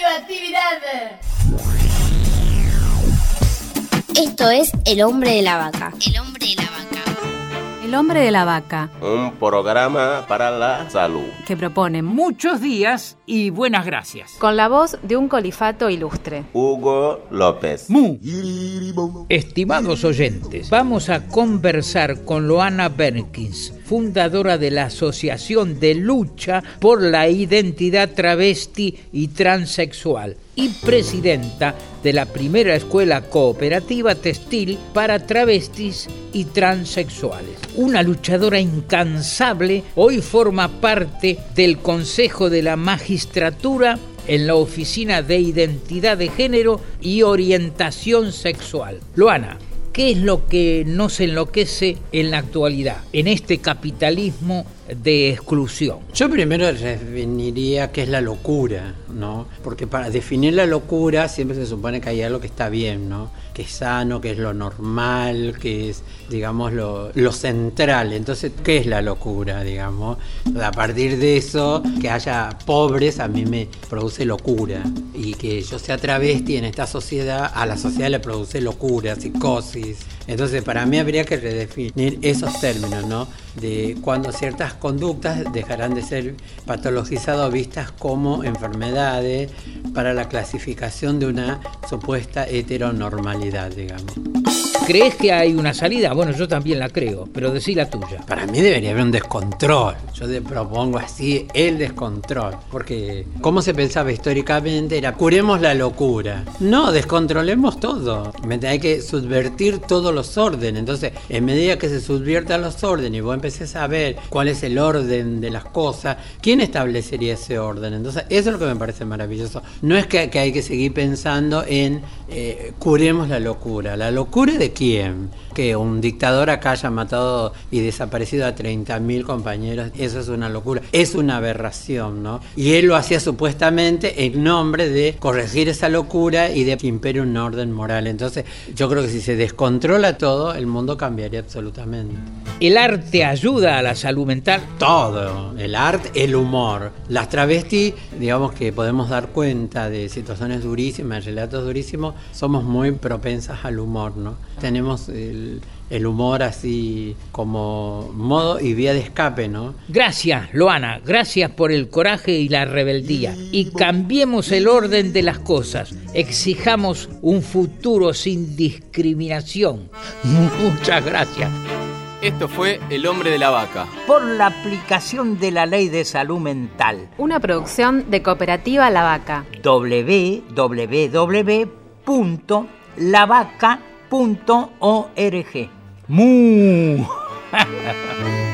radioactividad. Esto es El hombre de la vaca. El hombre de la vaca. El hombre de la vaca, Un programa para la salud. que propone Muchos días y buenas gracias. Con la voz de un colifato ilustre. Hugo López. Mu. Estimados oyentes, vamos a conversar con Loana Berkins, fundadora de la Asociación de Lucha por la Identidad Travesti y Transexual y presidenta de la primera escuela cooperativa textil para travestis y transexuales. Una luchadora incansable, hoy forma parte del Consejo de la Magistratura en la Oficina de Identidad de Género y Orientación Sexual. Loana, ¿qué es lo que nos enloquece en la actualidad, en este capitalismo de exclusión? Yo primero definiría qué es la locura, ¿no? Porque para definir la locura siempre se supone que hay algo que está bien, ¿no? Que es sano, que es lo normal, que es, digamos, lo, lo central. Entonces, ¿qué es la locura, digamos? A partir de eso, que haya pobres a mí me produce locura. Y que yo sea travesti en esta sociedad, a la sociedad le produce locura, psicosis. Entonces, para mí habría que redefinir esos términos, ¿no? De cuando ciertas conductas dejarán de ser patologizadas o vistas como enfermedades para la clasificación de una supuesta heteronormalidad, digamos. ¿Crees que hay una salida? Bueno, yo también la creo, pero decí la tuya. Para mí debería haber un descontrol. Yo propongo así el descontrol. Porque, ¿cómo se pensaba históricamente? Era curemos la locura. No, descontrolemos todo. ¿Me Hay que subvertir todos los órdenes. Entonces, en medida que se subviertan los órdenes y vos empecés a ver cuál es el orden de las cosas, ¿quién establecería ese orden? Entonces, eso es lo que me parece maravilloso. No es que, que hay que seguir pensando en eh, curemos la locura. ¿La locura de quién? Que un dictador acá haya matado y desaparecido a 30.000 compañeros, eso es una locura, es una aberración, ¿no? Y él lo hacía supuestamente en nombre de corregir esa locura y de que impere un orden moral. Entonces, yo creo que si se descontrola todo, el mundo cambiaría absolutamente. ¿El arte ayuda a la salud mental? Todo, el arte, el humor. Las travestis, digamos que podemos dar cuenta de situaciones durísimas, relatos durísimos, somos muy propensas al humor, ¿no? Tenemos el, el humor así como modo y vía de escape, ¿no? Gracias, Loana, gracias por el coraje y la rebeldía. Y cambiemos el orden de las cosas. Exijamos un futuro sin discriminación. Muchas gracias. Esto fue El hombre de la vaca. Por la aplicación de la ley de salud mental. Una producción de Cooperativa La Vaca. www.lavaca.org. ¡Mu!